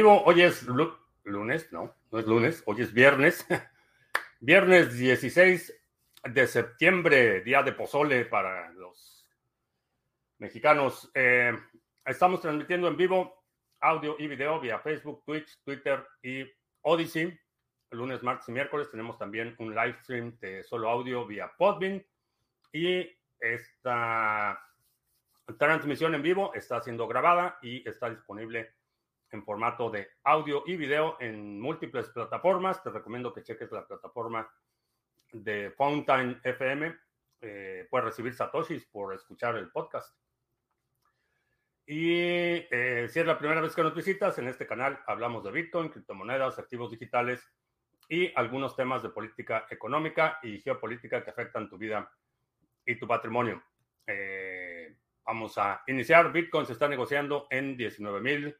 Hoy es lunes, no, no es lunes, hoy es viernes. viernes 16 de septiembre, día de pozole para los mexicanos. Eh, estamos transmitiendo en vivo audio y video vía Facebook, Twitch, Twitter y Odyssey. lunes, martes y miércoles tenemos también un live stream de solo audio vía Podbean. Y esta transmisión en vivo está siendo grabada y está disponible en formato de audio y video en múltiples plataformas. Te recomiendo que cheques la plataforma de Fountain FM. Eh, puedes recibir satoshis por escuchar el podcast. Y eh, si es la primera vez que nos visitas, en este canal hablamos de Bitcoin, criptomonedas, activos digitales y algunos temas de política económica y geopolítica que afectan tu vida y tu patrimonio. Eh, vamos a iniciar. Bitcoin se está negociando en 19 mil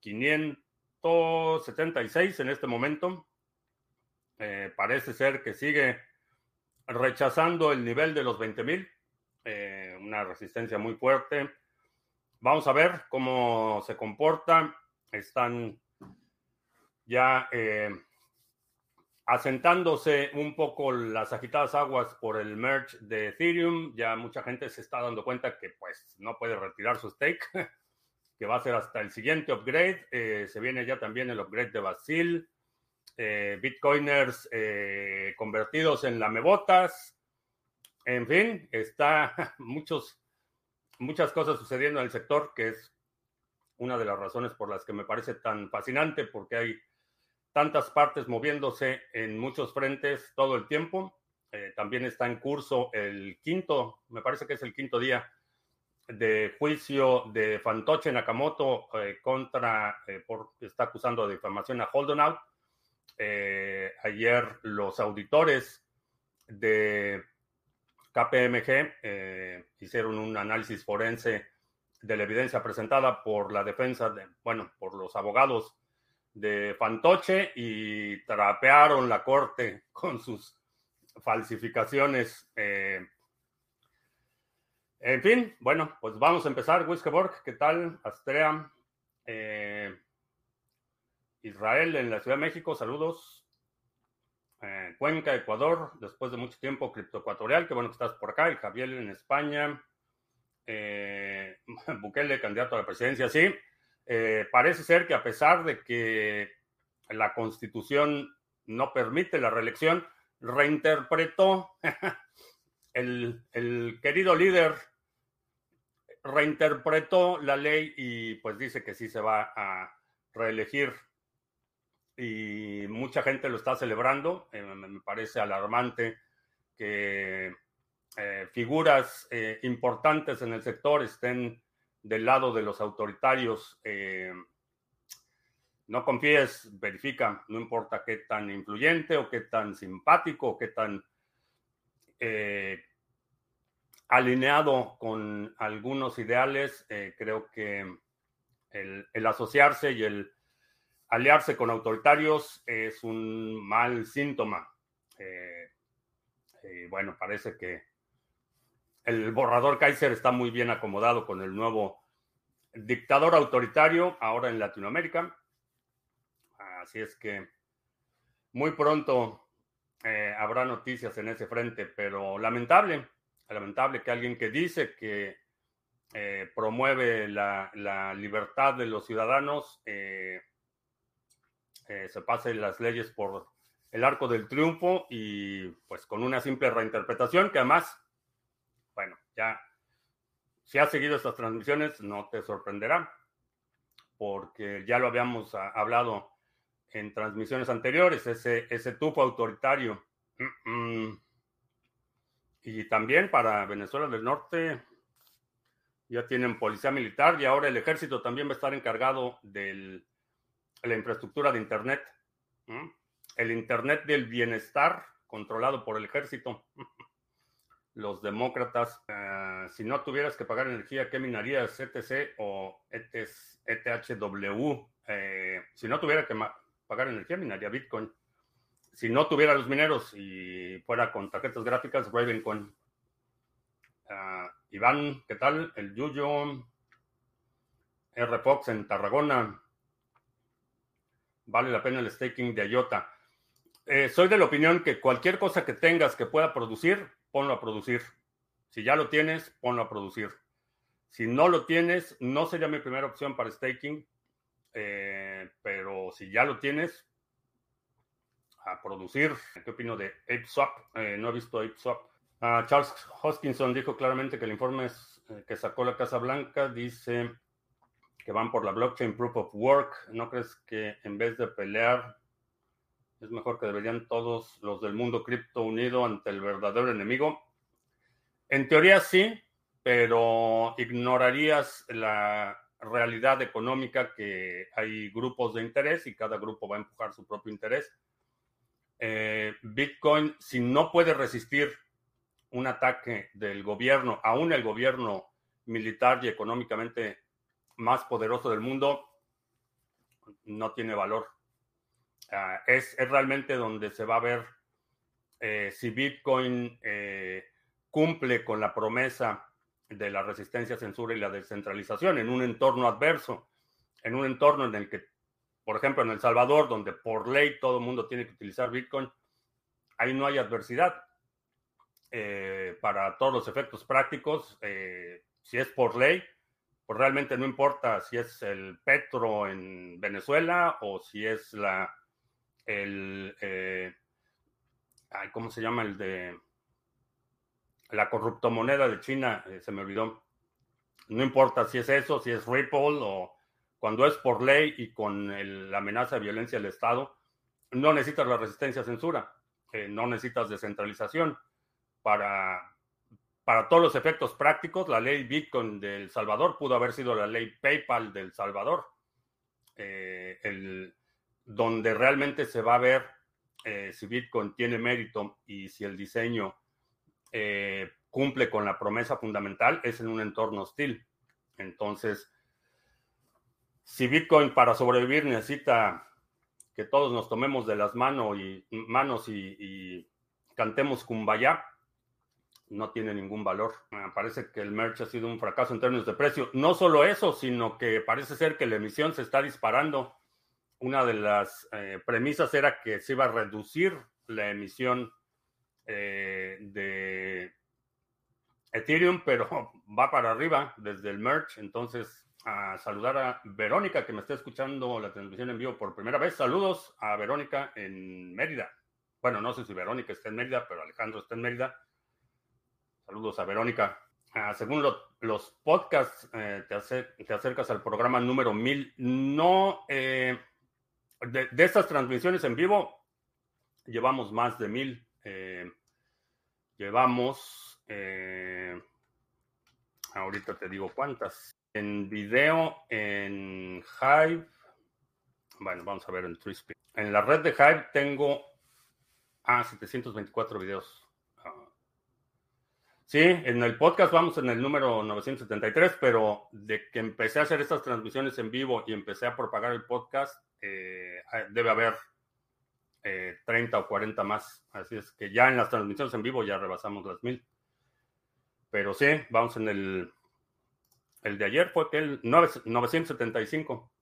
576 en este momento. Eh, parece ser que sigue rechazando el nivel de los 20.000, eh, una resistencia muy fuerte. Vamos a ver cómo se comporta. Están ya eh, asentándose un poco las agitadas aguas por el merge de Ethereum. Ya mucha gente se está dando cuenta que pues no puede retirar su stake. que va a ser hasta el siguiente upgrade. Eh, se viene ya también el upgrade de Basil. Eh, Bitcoiners eh, convertidos en lamebotas. En fin, está muchos, muchas cosas sucediendo en el sector, que es una de las razones por las que me parece tan fascinante, porque hay tantas partes moviéndose en muchos frentes todo el tiempo. también está en curso el quinto, me parece que es el quinto día de juicio de Fantoche Nakamoto eh, contra, eh, por, está acusando de difamación a Holdonout. Eh, ayer los auditores de KPMG hicieron un análisis forense de la evidencia presentada por la defensa, de, bueno, por los abogados de Fantoche y trapearon la corte con sus falsificaciones en fin, bueno, pues vamos a empezar. Wiskeborg, ¿qué tal? Astrea, eh, Israel en la Ciudad de México, saludos. Eh, Cuenca, Ecuador, después de mucho tiempo, Cripto Ecuatorial, qué bueno que estás por acá. El Javier en España. Eh, Bukele, candidato a la presidencia, sí. parece ser que a pesar de que la constitución no permite la reelección, reinterpretó el, querido líder reinterpretó la ley y pues dice que sí se va a reelegir y mucha gente lo está celebrando. Eh, me parece alarmante que eh, figuras eh, importantes en el sector estén del lado de los autoritarios. no confíes, verifica, no importa qué tan influyente o qué tan simpático o qué tan eh, alineado con algunos ideales. Eh, creo que el, asociarse y el aliarse con autoritarios es un mal síntoma. Eh, bueno, parece que el borrador Kaiser está muy bien acomodado con el nuevo dictador autoritario ahora en Latinoamérica. Así es que muy pronto eh, habrá noticias en ese frente, pero lamentable, lamentable que alguien que dice que eh, promueve la, libertad de los ciudadanos eh, se pase las leyes por el arco del triunfo y pues con una simple reinterpretación que además, bueno, ya si has seguido estas transmisiones no te sorprenderá porque ya lo habíamos ah, hablado en transmisiones anteriores, ese, ese tufo autoritario. Y también para Venezuela del Norte ya tienen policía militar y ahora el ejército también va a estar encargado de la infraestructura de Internet. El Internet del bienestar controlado por el ejército. Los demócratas, eh, si no tuvieras que pagar energía, ¿qué minarías? ¿ETC o ETHW? Eh, si no tuviera que pagar energía, minaría Bitcoin. Si no tuviera los mineros y fuera con tarjetas gráficas, Ravencoin. Uh, Iván, ¿qué tal? El Yuyo. R. Fox en Tarragona. vale la pena el staking de IOTA. Eh, soy de la opinión que cualquier cosa que tengas que pueda producir, ponlo a producir. Si ya lo tienes, ponlo a producir. Si no lo tienes, no sería mi primera opción para staking, eh, pero si ya lo tienes, a producir. ¿Qué opino de ApeSwap? Eh, no he visto ApeSwap. Ah, Charles Hoskinson dijo claramente que el informe eh, que sacó la Casa Blanca dice que van por la blockchain proof of work. ¿No crees que en vez de pelear es mejor que deberían todos los del mundo cripto unido ante el verdadero enemigo? En teoría sí, pero ignorarías la realidad económica que hay grupos de interés y cada grupo va a empujar su propio interés. Eh, Bitcoin, si no puede resistir un ataque del gobierno, aún el gobierno militar y económicamente más poderoso del mundo, no tiene valor. Ah, es, realmente donde se va a ver eh, si Bitcoin eh, cumple con la promesa de la resistencia, censura y la descentralización en un entorno adverso, en un entorno en el que por ejemplo, en El Salvador, donde por ley todo el mundo tiene que utilizar Bitcoin, ahí no hay adversidad. Eh, para todos los efectos prácticos, eh, si es por ley, pues realmente no importa si es el petro en Venezuela o si es la, el, eh, ¿cómo se llama? El de la corruptomoneda de China, se me olvidó. No importa si es eso, si es Ripple o cuando es por ley y con la amenaza de violencia del Estado, no necesitas la resistencia a censura, eh, no necesitas descentralización. Para, para todos los efectos prácticos, la ley Bitcoin del Salvador pudo haber sido la ley PayPal del Salvador, eh, el, donde realmente se va a ver eh, si Bitcoin tiene mérito y si el diseño cumple con la promesa fundamental, es en un entorno hostil. Entonces, si Bitcoin para sobrevivir necesita que todos nos tomemos de las manos y, cantemos Kumbaya, no tiene ningún valor. Me parece que el merch ha sido un fracaso en términos de precio. No solo eso, sino que parece ser que la emisión se está disparando. Una de las eh, premisas era que se iba a reducir la emisión eh, de Ethereum, pero va para arriba desde el merch. Entonces, a saludar a Verónica, que me está escuchando la transmisión en vivo por primera vez. Saludos a Verónica en Mérida. Bueno, no sé si Verónica está en Mérida, pero Alejandro está en Mérida. Saludos a Verónica. Ah, según los podcasts, eh, te, acercas al programa número 1000. No, eh, de, estas transmisiones en vivo, llevamos más de 1000. Eh, llevamos, ahorita te digo cuántas en video en Hive. Bueno, vamos a ver en Twispeed. En la red de Hive tengo ah, 724 videos. Ah. Sí, en el podcast vamos en el número 973, pero de que empecé a hacer estas transmisiones en vivo y empecé a propagar el podcast, eh, debe haber 30 eh, o 40 más. Así es que ya en las transmisiones en vivo ya rebasamos las mil. Pero sí, vamos en el el de ayer fue que el 975.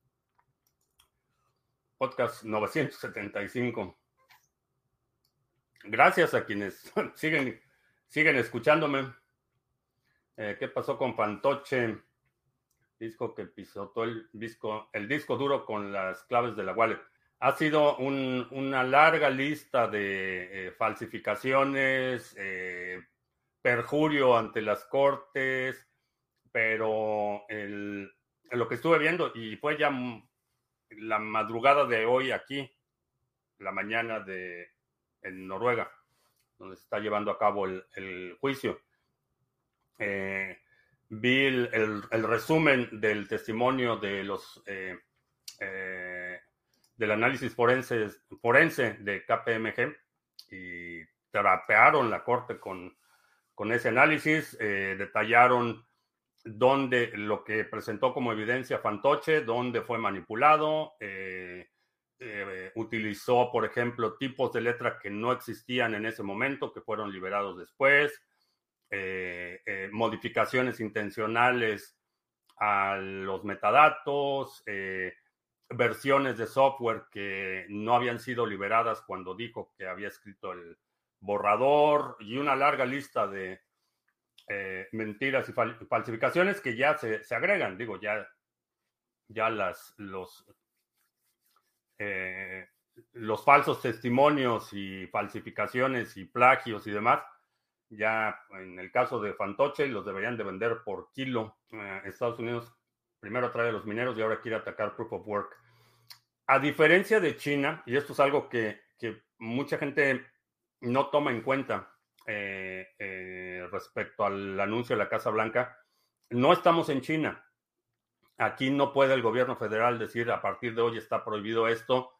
Podcast 975. Gracias a quienes siguen, siguen escuchándome. Eh, ¿Qué pasó con Fantoche? Disco que pisotó el disco, el disco duro con las claves de la wallet. Ha sido una larga lista de eh, falsificaciones, eh, perjurio ante las cortes, pero lo que estuve viendo, y fue ya la madrugada de hoy aquí, la mañana de en Noruega, donde se está llevando a cabo el, juicio. Eh, vi el, resumen del testimonio de los eh, del análisis forense, forense de KPMG y trapearon la corte con, con ese análisis, detallaron donde lo que presentó como evidencia Fantoche, donde fue manipulado, eh, eh, utilizó, por ejemplo, tipos de letra que no existían en ese momento, que fueron liberados después, eh, modificaciones intencionales a los metadatos, versiones de software que no habían sido liberadas cuando dijo que había escrito el borrador y una larga lista de eh, mentiras y falsificaciones que ya se, agregan. Digo, ya, ya las, los, eh, los falsos testimonios y falsificaciones y plagios y demás, ya en el caso de Fantoche los deberían de vender por kilo. Eh, Estados Unidos primero trae a los mineros y ahora quiere atacar Proof of Work. A diferencia de China, y esto es algo que, mucha gente no toma en cuenta eh, eh, respecto al anuncio de la Casa Blanca, no estamos en China. Aquí no puede el gobierno federal decir a partir de hoy está prohibido esto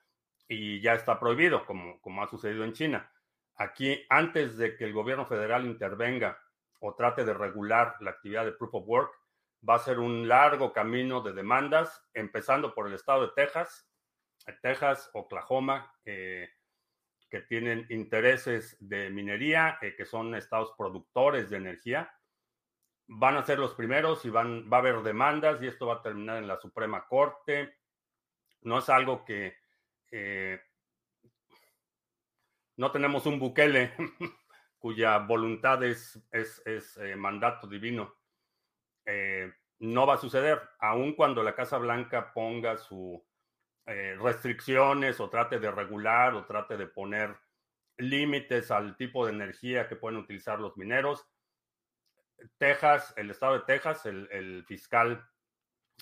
y ya está prohibido, como, como ha sucedido en China. Aquí, antes de que el gobierno federal intervenga o trate de regular la actividad de Proof of Work, va a ser un largo camino de demandas, empezando por el estado de Texas, Texas, Oklahoma, que tienen intereses de minería, eh, que son estados productores de energía. Van a ser los primeros y van, va a haber demandas y esto va a terminar en la Suprema Corte. No es algo que eh, no tenemos un Bukele cuya voluntad es, es, eh, mandato divino. No va a suceder, aun cuando la Casa Blanca ponga sus eh, restricciones o trate de regular o trate de poner límites al tipo de energía que pueden utilizar los mineros. Texas, el estado de Texas, el, fiscal,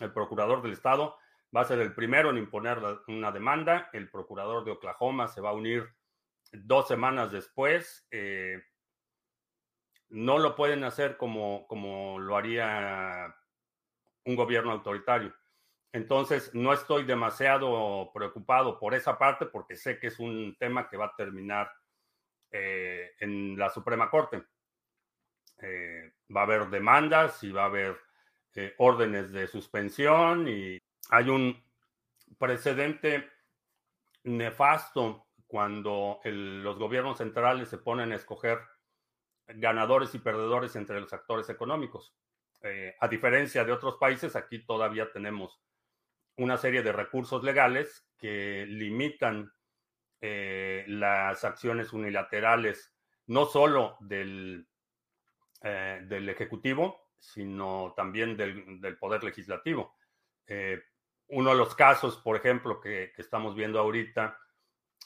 el procurador del estado, va a ser el primero en imponer una demanda. El procurador de Oklahoma se va a unir dos semanas después. Eh, no lo pueden hacer como, como lo haría un gobierno autoritario. Entonces, no estoy demasiado preocupado por esa parte porque sé que es un tema que va a terminar eh, en la Suprema Corte. Eh, va a haber demandas y va a haber órdenes de suspensión y hay un precedente nefasto cuando los gobiernos centrales se ponen a escoger ganadores y perdedores entre los actores económicos. Eh, a diferencia de otros países, aquí todavía tenemos una serie de recursos legales que limitan eh, las acciones unilaterales, no solo del, eh, del Ejecutivo, sino también del, Poder Legislativo. uno de los casos, por ejemplo, que estamos viendo ahorita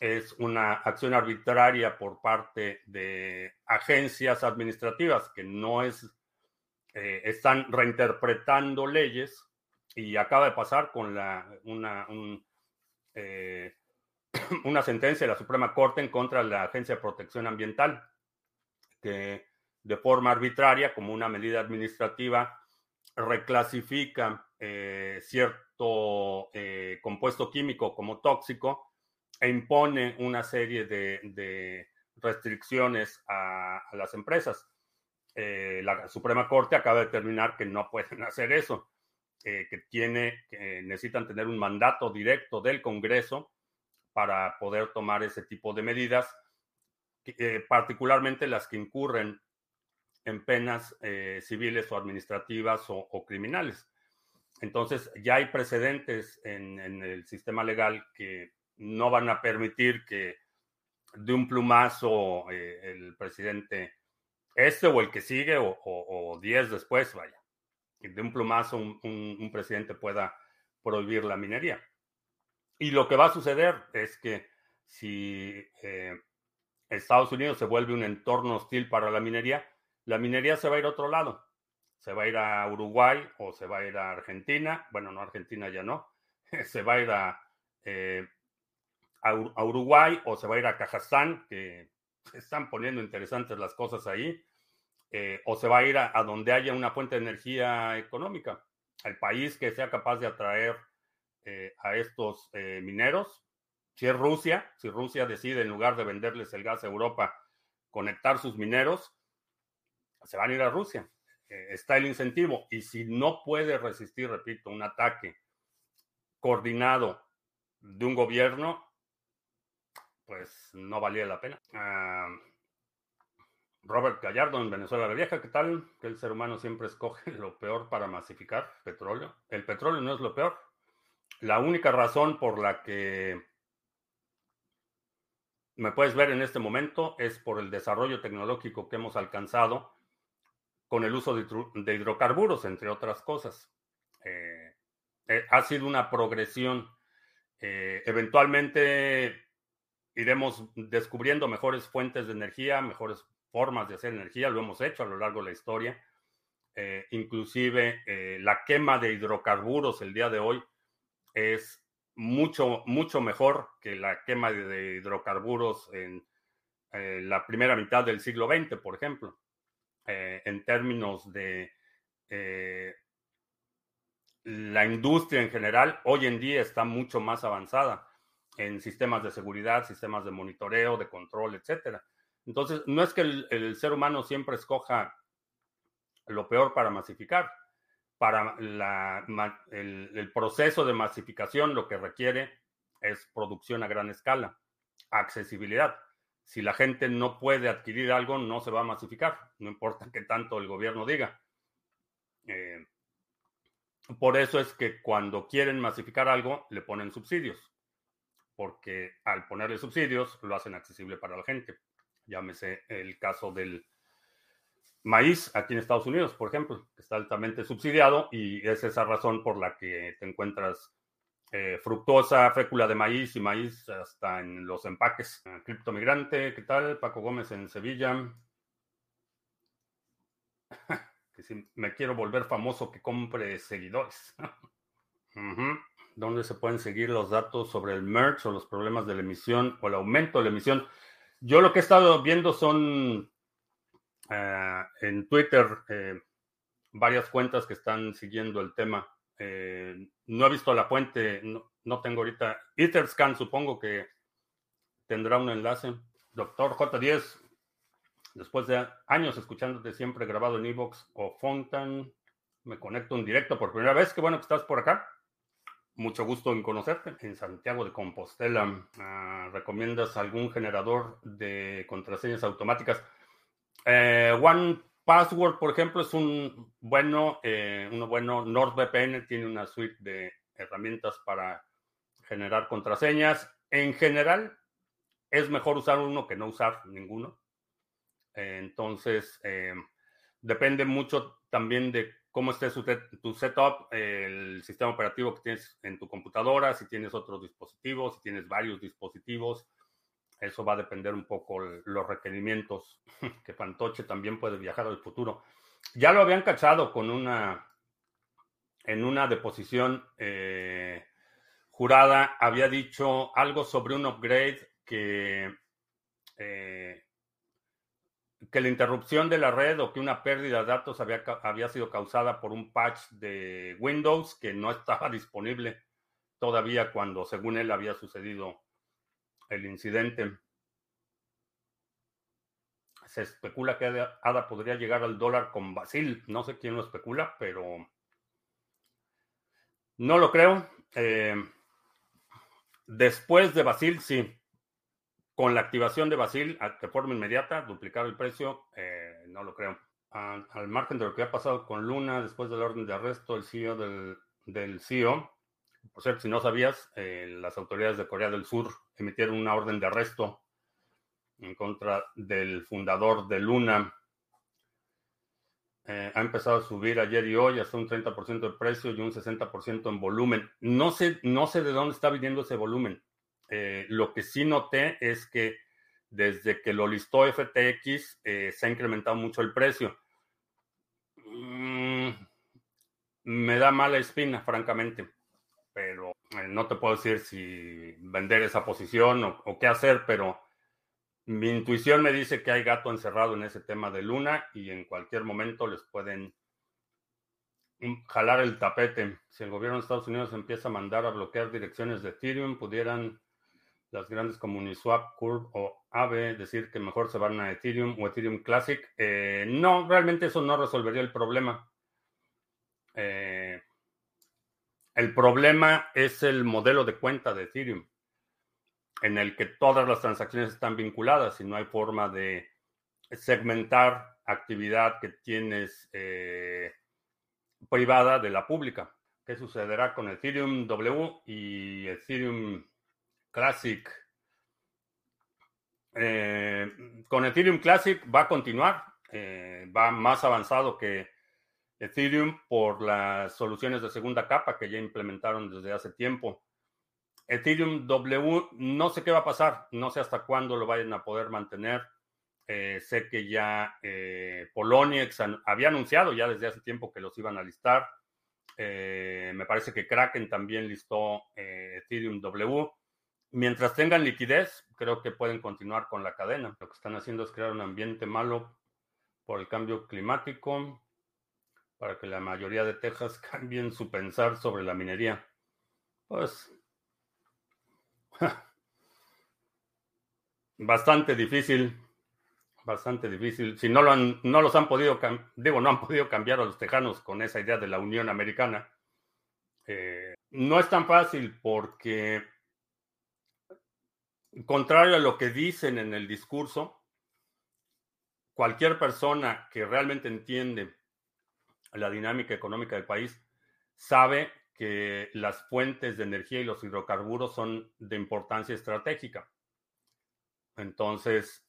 es una acción arbitraria por parte de agencias administrativas que no es, eh, están reinterpretando leyes y acaba de pasar con la, una, eh, una sentencia de la Suprema Corte en contra de la Agencia de Protección Ambiental, que de forma arbitraria, como una medida administrativa, reclasifica eh, cierto compuesto químico como tóxico e impone una serie de, restricciones a, las empresas. Eh, la Suprema Corte acaba de determinar que no pueden hacer eso, eh, que, tiene, necesitan tener un mandato directo del Congreso para poder tomar ese tipo de medidas, eh, particularmente las que incurren en penas civiles o administrativas o, criminales. Entonces, ya hay precedentes en, el sistema legal que no van a permitir que de un plumazo eh, el presidente, este o el que sigue o, diez después, vaya, de un plumazo un, presidente pueda prohibir la minería. Y lo que va a suceder es que si eh, Estados Unidos se vuelve un entorno hostil para la minería, la minería se va a ir a otro lado. Se va a ir a Uruguay o se va a ir a Argentina. Bueno, no, Argentina ya no. Se va a ir a eh, a, Uruguay o se va a ir a Kazajstán, que están poniendo interesantes las cosas ahí, eh, o se va a ir a, donde haya una fuente de energía económica, al país que sea capaz de atraer eh, a estos eh, mineros. Si es Rusia, si Rusia decide en lugar de venderles el gas a Europa, conectar sus mineros, se van a ir a Rusia. está el incentivo. Y si no puede resistir, repito, un ataque coordinado de un gobierno, pues no valía la pena. Ah, Robert Gallardo en Venezuela la Vieja, ¿qué tal? Que el ser humano siempre escoge lo peor para masificar petróleo. El petróleo no es lo peor. La única razón por la que me puedes ver en este momento es por el desarrollo tecnológico que hemos alcanzado con el uso de, hidrocarburos, entre otras cosas. Eh, eh, ha sido una progresión. Eh, eventualmente iremos descubriendo mejores fuentes de energía, mejores formas de hacer energía, lo hemos hecho a lo largo de la historia. inclusive la quema de hidrocarburos el día de hoy es mucho, mucho mejor que la quema de hidrocarburos en eh, la primera mitad del siglo XX, por ejemplo, eh, en términos de eh, la industria en general, hoy en día está mucho más avanzada en sistemas de seguridad, sistemas de monitoreo, de control, etcétera. Entonces, no es que el ser humano siempre escoja lo peor para masificar para el, proceso de masificación lo que requiere es producción a gran escala, accesibilidad. Si la gente no puede adquirir algo, no se va a masificar, no importa qué tanto el gobierno diga. Eh, por eso es que cuando quieren masificar algo, le ponen subsidios, porque al ponerle subsidios lo hacen accesible para la gente. Llámese el caso del maíz aquí en Estados Unidos, por ejemplo, que está altamente subsidiado y es esa razón por la que te encuentras eh, fructosa, fécula de maíz y maíz hasta en los empaques. Uh, criptomigrante, ¿qué tal? Paco Gómez en Sevilla. que si me quiero volver famoso, que compre seguidores. ¿Dónde se pueden seguir los datos sobre el merge o los problemas de la emisión o el aumento de la emisión? Yo lo que he estado viendo son eh, en Twitter eh, varias cuentas que están siguiendo el tema. Eh, no he visto la fuente, no, tengo ahorita. Etherscan supongo que tendrá un enlace. Doctor J10, después de años escuchándote siempre grabado en Evox o Fontan, me conecto en directo por primera vez. Qué bueno que estás por acá. Mucho gusto en conocerte. En Santiago de Compostela, ah, ¿recomiendas algún generador de contraseñas automáticas? Eh, One Password, por ejemplo, es un bueno, eh, uno bueno. NordVPN tiene una suite de herramientas para generar contraseñas. En general, es mejor usar uno que no usar ninguno. Eh, entonces, depende mucho también de cómo esté tu setup, el sistema operativo que tienes en tu computadora, si tienes otros dispositivos, si tienes varios dispositivos. Eso va a depender un poco los requerimientos, que Fantoche también puede viajar al futuro. Ya lo habían cachado con una, en una deposición eh, jurada, había dicho algo sobre un upgrade que, eh, que la interrupción de la red o que una pérdida de datos había, había sido causada por un patch de Windows que no estaba disponible todavía cuando, según él, había sucedido el incidente. Se especula que ADA podría llegar al dólar con Basil. No sé quién lo especula, pero no lo creo. Eh, después de Basil, sí. Con la activación de Basil de forma inmediata, duplicar el precio, eh, no lo creo. al margen de lo que ha pasado con Luna después del orden de arresto, el CEO del, CEO por cierto, si no sabías, eh, las autoridades de Corea del Sur emitieron una orden de arresto en contra del fundador de Luna. Eh, ha empezado a subir ayer y hoy hasta un 30% de precio y un 60% en volumen. No sé, no sé de dónde está viniendo ese volumen. Eh, lo que sí noté es que desde que lo listó FTX se ha incrementado mucho el precio. Mm, me da mala espina, francamente pero eh, no te puedo decir si vender esa posición o, qué hacer, pero mi intuición me dice que hay gato encerrado en ese tema de Luna y en cualquier momento les pueden jalar el tapete. Si el gobierno de Estados Unidos empieza a mandar a bloquear direcciones de Ethereum, pudieran las grandes como Uniswap, Curve o Aave decir que mejor se van a Ethereum o Ethereum Classic. Eh, no, realmente eso no resolvería el problema. Eh, el problema es el modelo de cuenta de Ethereum, en el que todas las transacciones están vinculadas y no hay forma de segmentar actividad que tienes eh, privada de la pública. qué sucederá con Ethereum W y Ethereum Classic. Eh, con Ethereum Classic va a continuar, eh, va más avanzado que Ethereum por las soluciones de segunda capa que ya implementaron desde hace tiempo. Ethereum W, no sé qué va a pasar, no sé hasta cuándo lo vayan a poder mantener. Eh, sé que ya eh, Poloniex había anunciado ya desde hace tiempo que los iban a listar. Me parece que Kraken también listó Ethereum W. Mientras tengan liquidez, creo que pueden continuar con la cadena. Lo que están haciendo es crear un ambiente malo por el cambio climático para que la mayoría de Texas cambien su pensar sobre la minería. Pues bastante difícil, bastante difícil. Si no lo han, no los han podido, digo, no han podido cambiar a los tejanos con esa idea de la Unión Americana. Eh, no es tan fácil porque, contrario a lo que dicen en el discurso, cualquier persona que realmente entiende la dinámica económica del país sabe que las fuentes de energía y los hidrocarburos son de importancia estratégica. Entonces,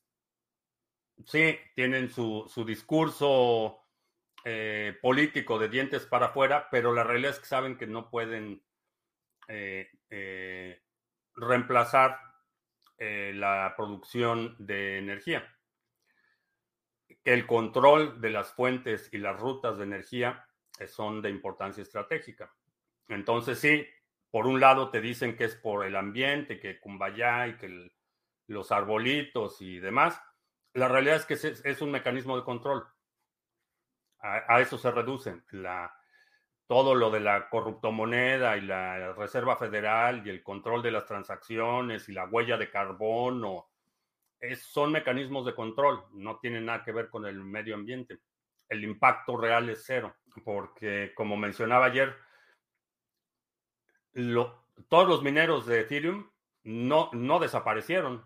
sí, tienen su, discurso eh, político de dientes para afuera, pero la realidad es que saben que no pueden eh, eh, reemplazar la producción de energía. El control de las fuentes y las rutas de energía son de importancia estratégica. Entonces, sí, por un lado te dicen que es por el ambiente, que Cumbayá y que los arbolitos y demás. La realidad es que es, un mecanismo de control. A, eso se reduce. La, todo lo de la corruptomoneda y la Reserva Federal y el control de las transacciones y la huella de carbono son mecanismos de control, no tienen nada que ver con el medio ambiente. El impacto real es cero, porque como mencionaba ayer, todos los mineros de Ethereum no, no desaparecieron,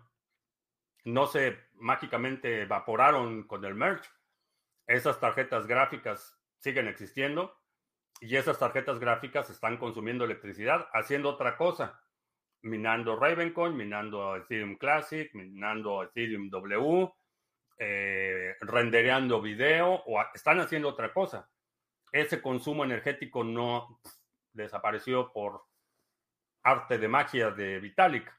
no se mágicamente evaporaron con el merge. Esas tarjetas gráficas siguen existiendo y esas tarjetas gráficas están consumiendo electricidad haciendo otra cosa, minando Ravencoin, minando Ethereum Classic, minando Ethereum W, eh, rendereando video o están haciendo otra cosa. Ese consumo energético no desapareció por arte de magia de Vitalik.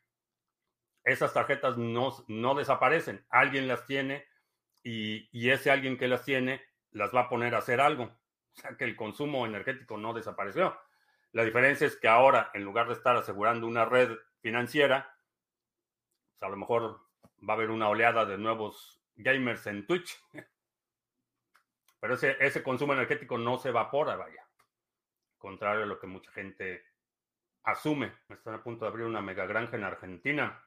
Esas tarjetas no, no desaparecen, alguien las tiene y, y, ese alguien que las tiene las va a poner a hacer algo. O sea que el consumo energético no desapareció. La diferencia es que ahora, en lugar de estar asegurando una red financiera, pues a lo mejor va a haber una oleada de nuevos gamers en Twitch. Pero ese, ese consumo energético no se evapora, vaya. Contrario a lo que mucha gente asume, están a punto de abrir una mega granja en Argentina.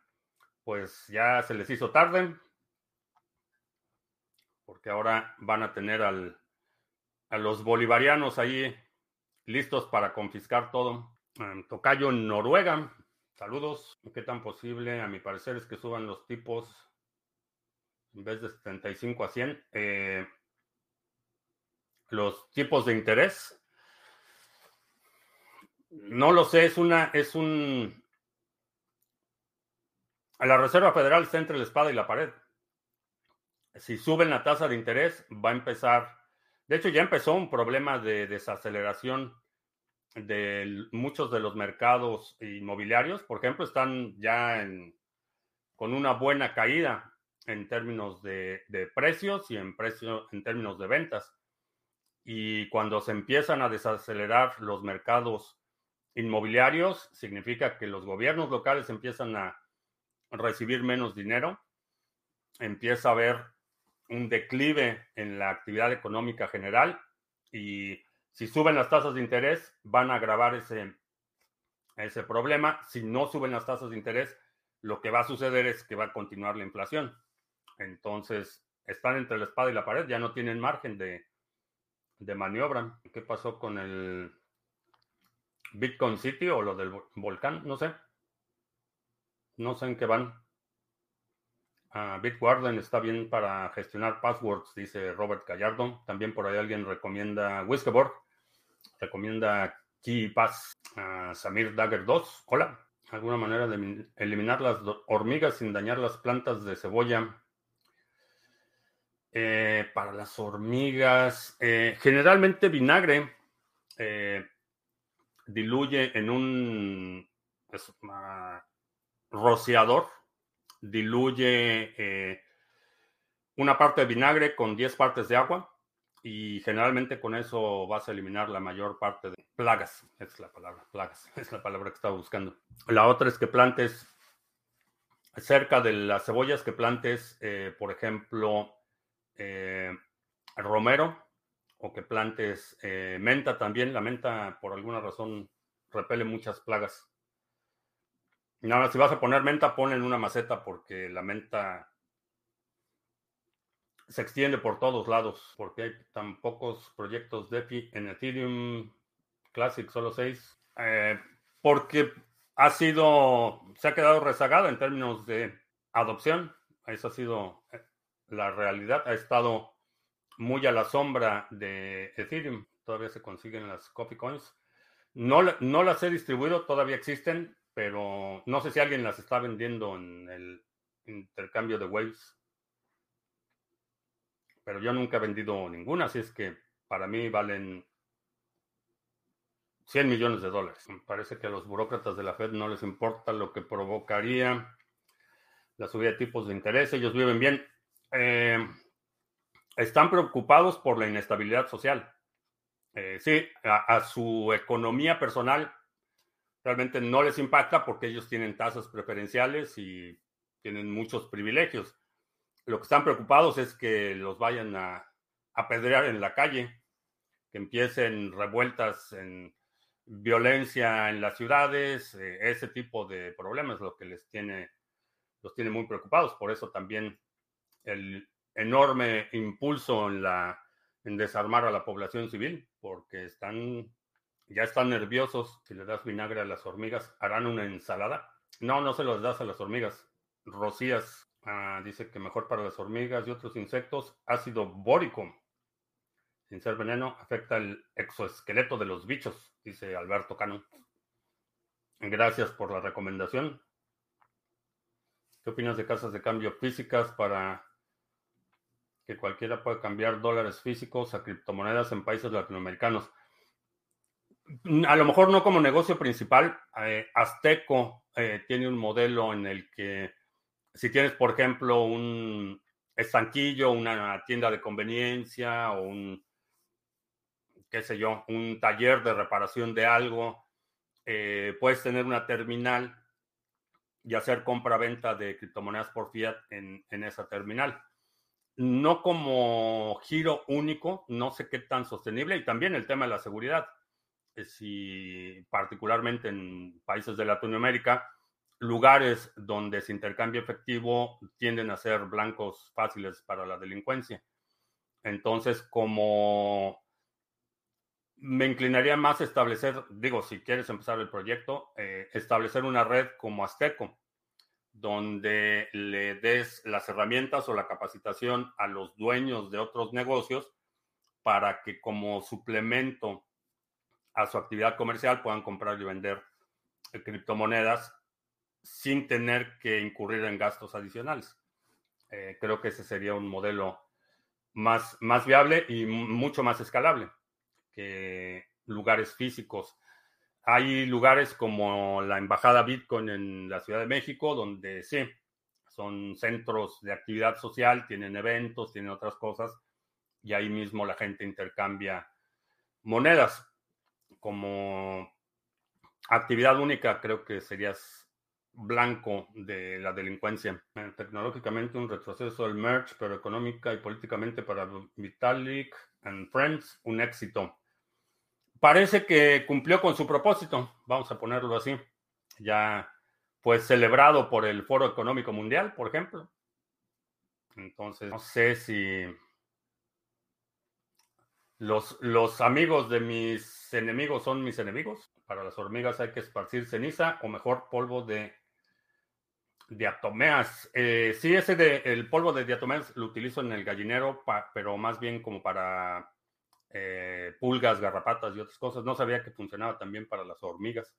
Pues ya se les hizo tarde, porque ahora van a tener al, a los bolivarianos ahí listos para confiscar todo. Tocayo en Noruega, saludos. ¿Qué tan posible? A mi parecer es que suban los tipos en vez de 75 a 100. Eh, los tipos de interés no lo sé, es una, es un. La Reserva Federal está entre la espada y la pared. Si suben la tasa de interés, va a empezar. De hecho, ya empezó un problema de desaceleración de muchos de los mercados inmobiliarios. Por ejemplo, están ya con una buena caída en términos de, precios y en, precio, en términos de ventas. Y cuando se empiezan a desacelerar los mercados inmobiliarios, significa que los gobiernos locales empiezan a recibir menos dinero, empieza a haber un declive en la actividad económica general y si suben las tasas de interés van a agravar ese, ese problema. Si no suben las tasas de interés, lo que va a suceder es que va a continuar la inflación. Entonces, están entre la espada y la pared, ya no tienen margen de, de maniobra. ¿Qué pasó con el Bitcoin City o lo del volcán, no sé. No sé en qué van. Uh, Bitwarden está bien para gestionar passwords, dice Robert Gallardo. También por ahí alguien recomienda Whiskeyboard. Recomienda Key Paz. Ah, Samir Dagger 2. Hola. ¿Alguna manera de eliminar las hormigas sin dañar las plantas de cebolla? Eh, para las hormigas, eh, generalmente vinagre eh, diluye en un rociador, diluye una parte de vinagre con 10 partes de agua y generalmente con eso vas a eliminar la mayor parte de plagas. Es la palabra, plagas, es la palabra que estaba buscando. La otra es que plantes cerca de las cebollas, que plantes, por ejemplo, eh, romero o que plantes eh, menta también. La menta, por alguna razón, repele muchas plagas. Nada, si vas a poner menta, pon en una maceta porque la menta se extiende por todos lados, porque hay tan pocos proyectos DeFi en Ethereum Classic, solo seis, eh, porque ha sido, se ha quedado rezagado en términos de adopción. Eso ha sido la realidad ha estado muy a la sombra de Ethereum. Todavía se consiguen las copy coins. No, no las he distribuido, todavía existen, pero no sé si alguien las está vendiendo en el intercambio de waves. Pero yo nunca he vendido ninguna, así es que para mí valen 100 millones de dólares. Parece que a los burócratas de la Fed no les importa lo que provocaría la subida de tipos de interés. Ellos viven bien. Eh, están preocupados por la inestabilidad social. Eh, sí, a, su economía personal realmente no les impacta porque ellos tienen tasas preferenciales y tienen muchos privilegios. Lo que están preocupados es que los vayan a apedrear en la calle, que empiecen revueltas en violencia en las ciudades, eh, ese tipo de problemas, lo que les tiene, los tiene muy preocupados. Por eso también el enorme impulso en, la, en desarmar a la población civil, porque están, ya están nerviosos. Si le das vinagre a las hormigas, ¿harán una ensalada? No, no se los das a las hormigas. Rocías ah, dice que mejor para las hormigas y otros insectos, ácido bórico. Sin ser veneno, afecta el exoesqueleto de los bichos, dice Alberto Cano. Gracias por la recomendación. ¿Qué opinas de casas de cambio físicas para que cualquiera puede cambiar dólares físicos a criptomonedas en países latinoamericanos. A lo mejor no como negocio principal. Eh, Azteco eh, tiene un modelo en el que si tienes, por ejemplo, un estanquillo, una tienda de conveniencia o un, qué sé yo, un taller de reparación de algo, eh, puedes tener una terminal y hacer compra-venta de criptomonedas por fiat en esa terminal no como giro único, no sé qué tan sostenible, y también el tema de la seguridad. Eh, si particularmente en países de Latinoamérica, lugares donde se intercambia efectivo tienden a ser blancos fáciles para la delincuencia. Entonces, como me inclinaría más a establecer, digo, si quieres empezar el proyecto, eh, establecer una red como Azteco, donde le des las herramientas o la capacitación a los dueños de otros negocios para que como suplemento a su actividad comercial puedan comprar y vender criptomonedas sin tener que incurrir en gastos adicionales. Eh, creo que ese sería un modelo más, más viable y mucho más escalable que lugares físicos hay lugares como la Embajada Bitcoin en la Ciudad de México, donde sí, son centros de actividad social, tienen eventos, tienen otras cosas, y ahí mismo la gente intercambia monedas. Como actividad única, creo que serías blanco de la delincuencia. Eh, tecnológicamente un retroceso del merge, pero económica y políticamente para Vitalik and Friends, un éxito parece que cumplió con su propósito, vamos a ponerlo así. Ya fue celebrado por el Foro Económico Mundial, por ejemplo. Entonces, no sé si los, amigos de mis enemigos son mis enemigos. Para las hormigas hay que esparcir ceniza o mejor polvo de diatomeas. Eh, sí, ese de el polvo de diatomeas lo utilizo en el gallinero, pero más bien como para pulgas, garrapatas y otras cosas. No sabía que funcionaba también para las hormigas.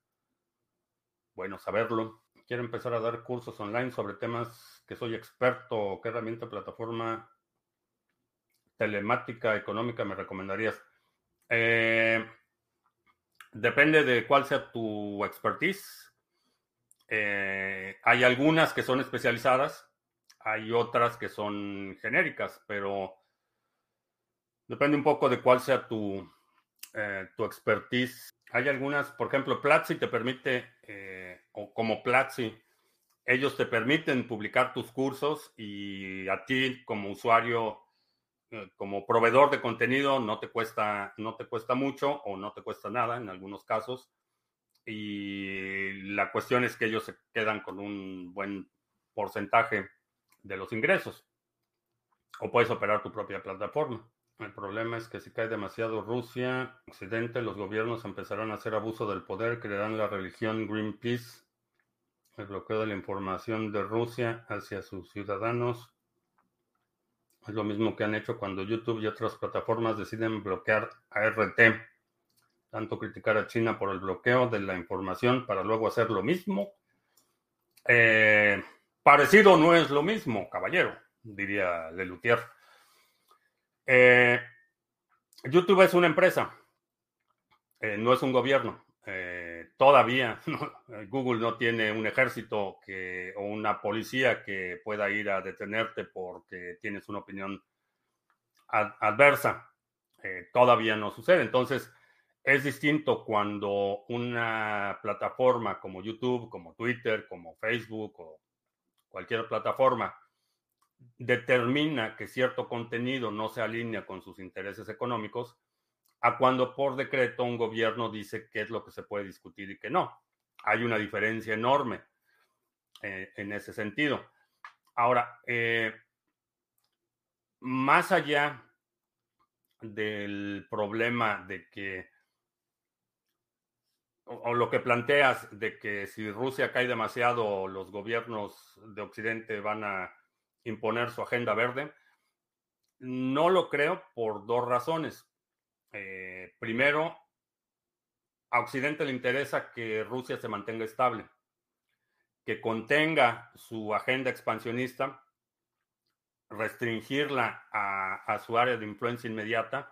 Bueno, saberlo. Quiero empezar a dar cursos online sobre temas que soy experto. ¿Qué herramienta, plataforma telemática económica me recomendarías? Eh, depende de cuál sea tu expertise. Eh, hay algunas que son especializadas, hay otras que son genéricas, pero depende un poco de cuál sea tu, eh, tu expertise. Hay algunas, por ejemplo, Platzi te permite, o como Platzi, ellos te permiten publicar tus cursos y a ti como usuario como proveedor de contenido no te cuesta, no te cuesta mucho o no te cuesta nada en algunos casos. Y la cuestión es que ellos se quedan con un buen porcentaje de los ingresos. O puedes operar tu propia plataforma. El problema es que si cae demasiado Rusia, Occidente, los gobiernos empezarán a hacer abuso del poder, crearán la religión Greenpeace, el bloqueo de la información de Rusia hacia sus ciudadanos es lo mismo que han hecho cuando YouTube y otras plataformas deciden bloquear a RT. Tanto criticar a China por el bloqueo de la información para luego hacer lo mismo. Eh, parecido no es lo mismo, caballero, diría Lelutier. Eh, YouTube es una empresa, eh, no es un gobierno. Todavía Google no tiene un ejército que, o una policía que pueda ir a detenerte porque tienes una opinión adversa. Eh, todavía no sucede. Entonces, es distinto cuando una plataforma como YouTube, como Twitter, como Facebook o cualquier plataforma determina que cierto contenido no se alinea con sus intereses económicos a cuando por decreto un gobierno dice qué es lo que se puede discutir y qué no. Hay una diferencia enorme eh, en ese sentido. Ahora, eh, más allá del problema de que, o, lo que planteas de que si Rusia cae demasiado, los gobiernos de Occidente van a imponer su agenda verde, no lo creo por dos razones. Eh, primero, a Occidente le interesa que Rusia se mantenga estable, que contenga su agenda expansionista, restringirla a, su área de influencia inmediata,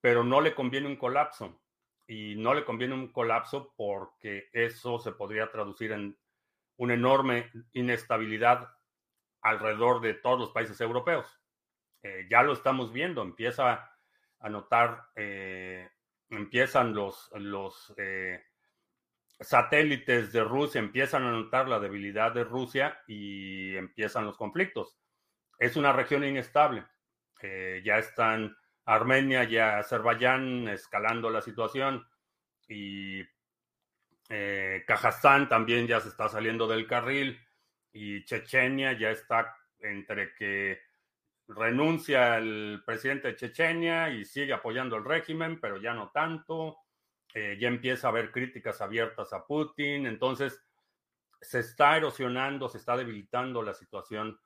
pero no le conviene un colapso. Y no le conviene un colapso porque eso se podría traducir en una enorme inestabilidad alrededor de todos los países europeos. Eh, ya lo estamos viendo, empieza anotar, eh, empiezan los, los eh, satélites de Rusia, empiezan a notar la debilidad de Rusia y empiezan los conflictos. Es una región inestable. Eh, ya están Armenia y Azerbaiyán escalando la situación y Kazajstán también ya se está saliendo del carril y Chechenia ya está entre que renuncia el presidente de Chechenia y sigue apoyando el régimen, pero ya no tanto. Eh, ya empieza a haber críticas abiertas a Putin. Entonces, se está erosionando, se está debilitando la situación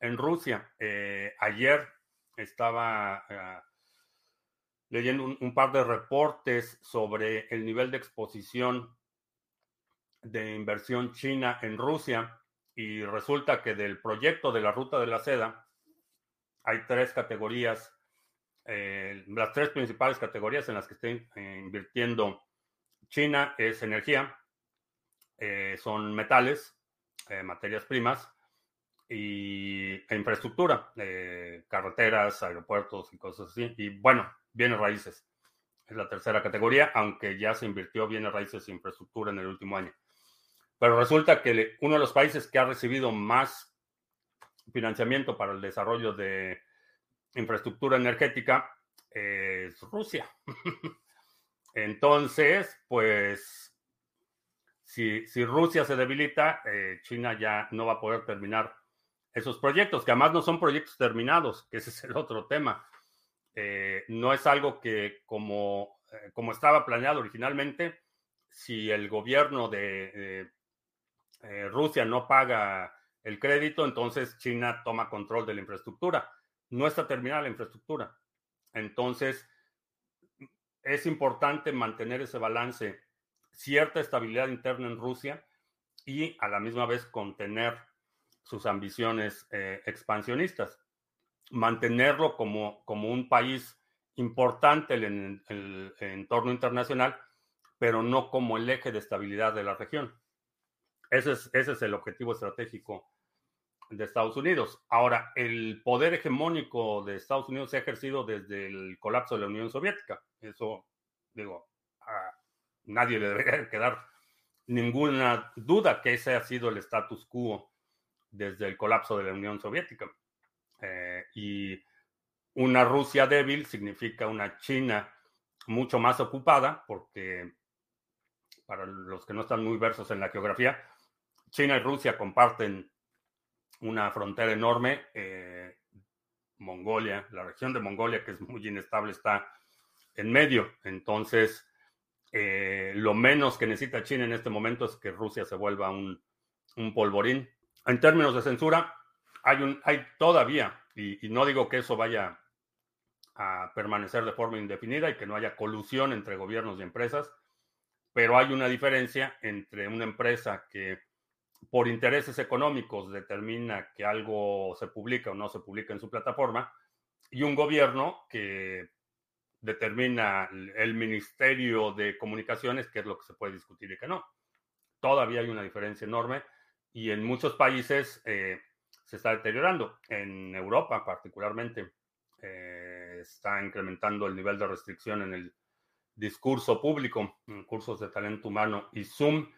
en Rusia. Eh, ayer estaba eh, leyendo un, par de reportes sobre el nivel de exposición de inversión china en Rusia y resulta que del proyecto de la ruta de la seda, hay tres categorías, eh, las tres principales categorías en las que estén eh, invirtiendo China es energía, eh, son metales, materias primas y e infraestructura, carreteras, aeropuertos y cosas así. Y bueno, bienes raíces. Es la tercera categoría, aunque ya se invirtió bienes raíces e infraestructura en el último año. Pero resulta que uno de los países que ha recibido más financiamiento para el desarrollo de infraestructura energética es Rusia. Entonces, pues, si, si, Rusia se debilita, eh, China ya no va a poder terminar esos proyectos, que además no son proyectos terminados, que ese es el otro tema. Eh, no es algo que como, eh, como estaba planeado originalmente, si el gobierno de Rusia no paga el crédito, entonces China toma control de la infraestructura. No está terminada la infraestructura. Entonces, es importante mantener ese balance, cierta estabilidad interna en Rusia y a la misma vez contener sus ambiciones eh, expansionistas. Mantenerlo como, como un país importante en el, entorno internacional, pero no como el eje de estabilidad de la región. Ese es, ese es el objetivo estratégico de Estados Unidos. Ahora, el poder hegemónico de Estados Unidos se ha ejercido desde el colapso de la Unión Soviética. Eso, digo, a nadie le debería quedar ninguna duda que ese ha sido el status quo desde el colapso de la Unión Soviética. Eh, y una Rusia débil significa una China mucho más ocupada, porque para los que no están muy versos en la geografía, China y Rusia comparten una frontera enorme. Eh, Mongolia, la región de Mongolia, que es muy inestable, está en medio. Entonces, eh, lo menos que necesita China en este momento es que Rusia se vuelva un, polvorín. En términos de censura, hay, un, hay todavía, y, no digo que eso vaya a permanecer de forma indefinida y que no haya colusión entre gobiernos y empresas, pero hay una diferencia entre una empresa que por intereses económicos determina que algo se publica o no se publica en su plataforma, y un gobierno que determina el Ministerio de Comunicaciones qué es lo que se puede discutir y qué no. Todavía hay una diferencia enorme y en muchos países eh, se está deteriorando. En Europa particularmente eh, está incrementando el nivel de restricción en el discurso público, en cursos de talento humano y Zoom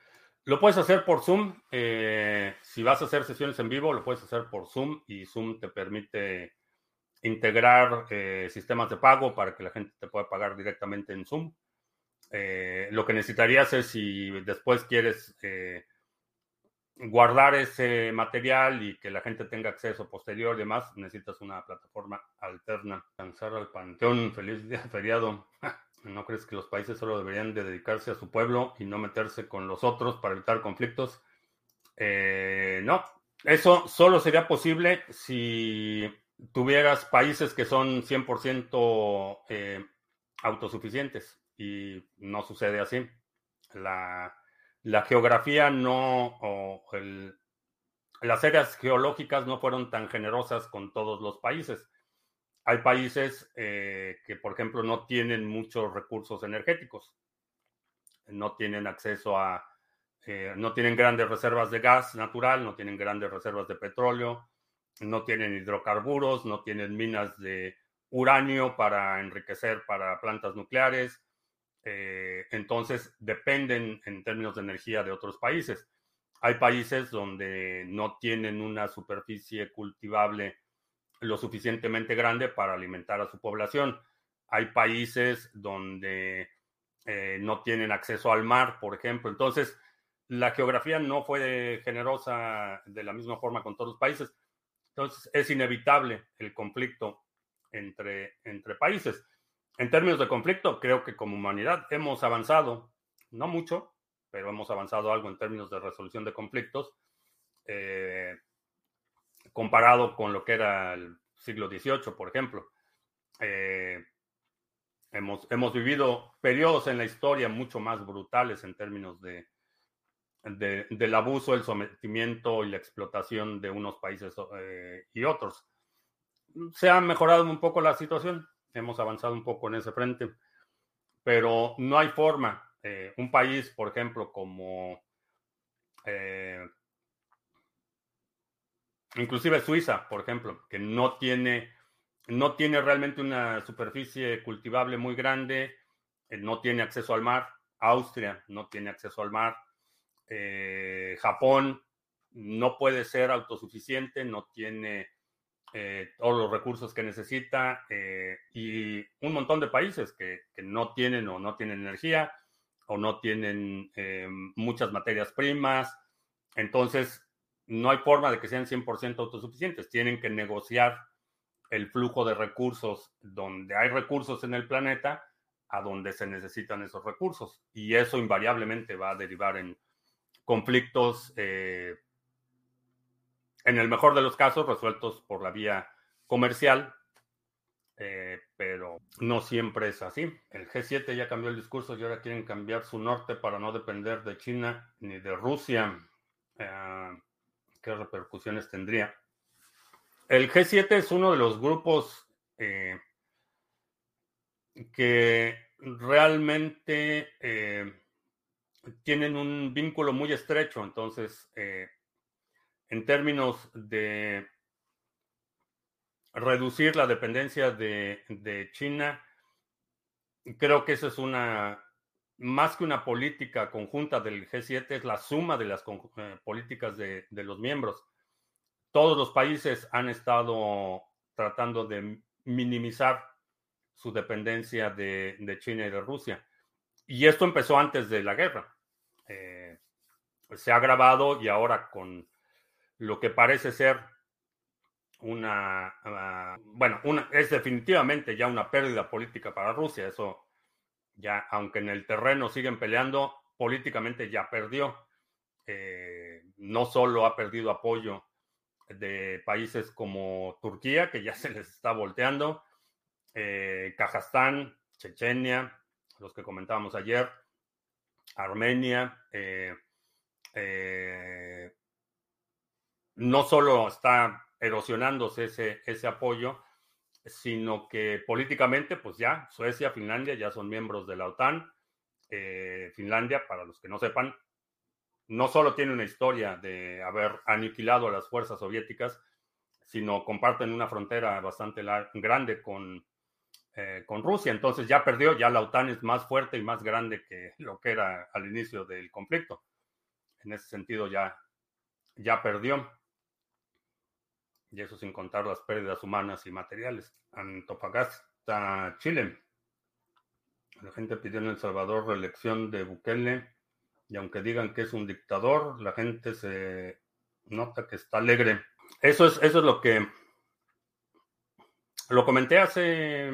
lo puedes hacer por Zoom. Eh, si vas a hacer sesiones en vivo, lo puedes hacer por Zoom y Zoom te permite integrar eh, sistemas de pago para que la gente te pueda pagar directamente en Zoom. Eh, lo que necesitarías es si después quieres guardar ese material y que la gente tenga acceso posterior y demás, necesitas una plataforma alterna. Cansar al panteón, feliz día feriado. ¿No crees que los países solo deberían de dedicarse a su pueblo y no meterse con los otros para evitar conflictos? Eh, no, eso solo sería posible si tuvieras países que son 100% eh, autosuficientes y no sucede así. La, geografía no, o las áreas geológicas no fueron tan generosas con todos los países. Hay países eh, que, por ejemplo, no tienen muchos recursos energéticos, no tienen acceso a, eh, no tienen grandes reservas de gas natural, no tienen grandes reservas de petróleo, no tienen hidrocarburos, no tienen minas de uranio para enriquecer para plantas nucleares. Eh, entonces, dependen en términos de energía de otros países. Hay países donde no tienen una superficie cultivable lo suficientemente grande para alimentar a su población. Hay países donde eh, no tienen acceso al mar, por ejemplo. Entonces, la geografía no fue generosa de la misma forma con todos los países. Entonces, es inevitable el conflicto entre, entre países. En términos de conflicto, creo que como humanidad hemos avanzado, no mucho, pero hemos avanzado algo en términos de resolución de conflictos. Eh, comparado con lo que era el siglo XVIII, por ejemplo. Eh, hemos, hemos vivido periodos en la historia mucho más brutales en términos de, del abuso, el sometimiento y la explotación de unos países eh, y otros. Se ha mejorado un poco la situación, hemos avanzado un poco en ese frente, pero no hay forma. Eh, un país, por ejemplo, como inclusive Suiza, por ejemplo, que no tiene, no tiene realmente una superficie cultivable muy grande, eh, no tiene acceso al mar, Austria no tiene acceso al mar, eh, Japón no puede ser autosuficiente, no tiene eh, todos los recursos que necesita y un montón de países que, que, no tienen o no tienen energía o no tienen muchas materias primas. Entonces, no hay forma de que sean 100% autosuficientes. Tienen que negociar el flujo de recursos donde hay recursos en el planeta a donde se necesitan esos recursos. Y eso invariablemente va a derivar en conflictos, eh, en el mejor de los casos, resueltos por la vía comercial, eh, pero no siempre es así. El G7 ya cambió el discurso y ahora quieren cambiar su norte para no depender de China ni de Rusia. Eh, ¿Qué repercusiones tendría? El G7 es uno de los grupos eh, que realmente tienen un vínculo muy estrecho. Entonces, en términos de reducir la dependencia de, China, creo que eso es una, más que una política conjunta del G7, es la suma de las eh, políticas de, los miembros. Todos los países han estado tratando de minimizar su dependencia de, China y de Rusia. Y esto empezó antes de la guerra. Eh, se ha agravado y ahora con lo que parece ser una, ah, bueno, una, es definitivamente ya una pérdida política para Rusia. Eso ya, aunque en el terreno siguen peleando, políticamente ya perdió. Eh, no solo ha perdido apoyo de países como Turquía, que ya se les está volteando, eh, Kazajstán, Chechenia, los que comentábamos ayer, Armenia, eh, no solo está erosionándose ese apoyo, sino que políticamente, pues ya Suecia, Finlandia ya son miembros de la OTAN. Eh, Finlandia, para los que no sepan, no solo tiene una historia de haber aniquilado a las fuerzas soviéticas, sino comparten una frontera bastante grande con, eh, con Rusia. Entonces ya perdió, ya la OTAN es más fuerte y más grande que lo que era al inicio del conflicto. En ese sentido ya, ya perdió y eso sin contar las pérdidas humanas y materiales. Antofagasta, Chile. La gente pidió en El Salvador reelección de Bukele y aunque digan que es un dictador, la gente se nota que está alegre. Eso es, eso es lo que lo comenté hace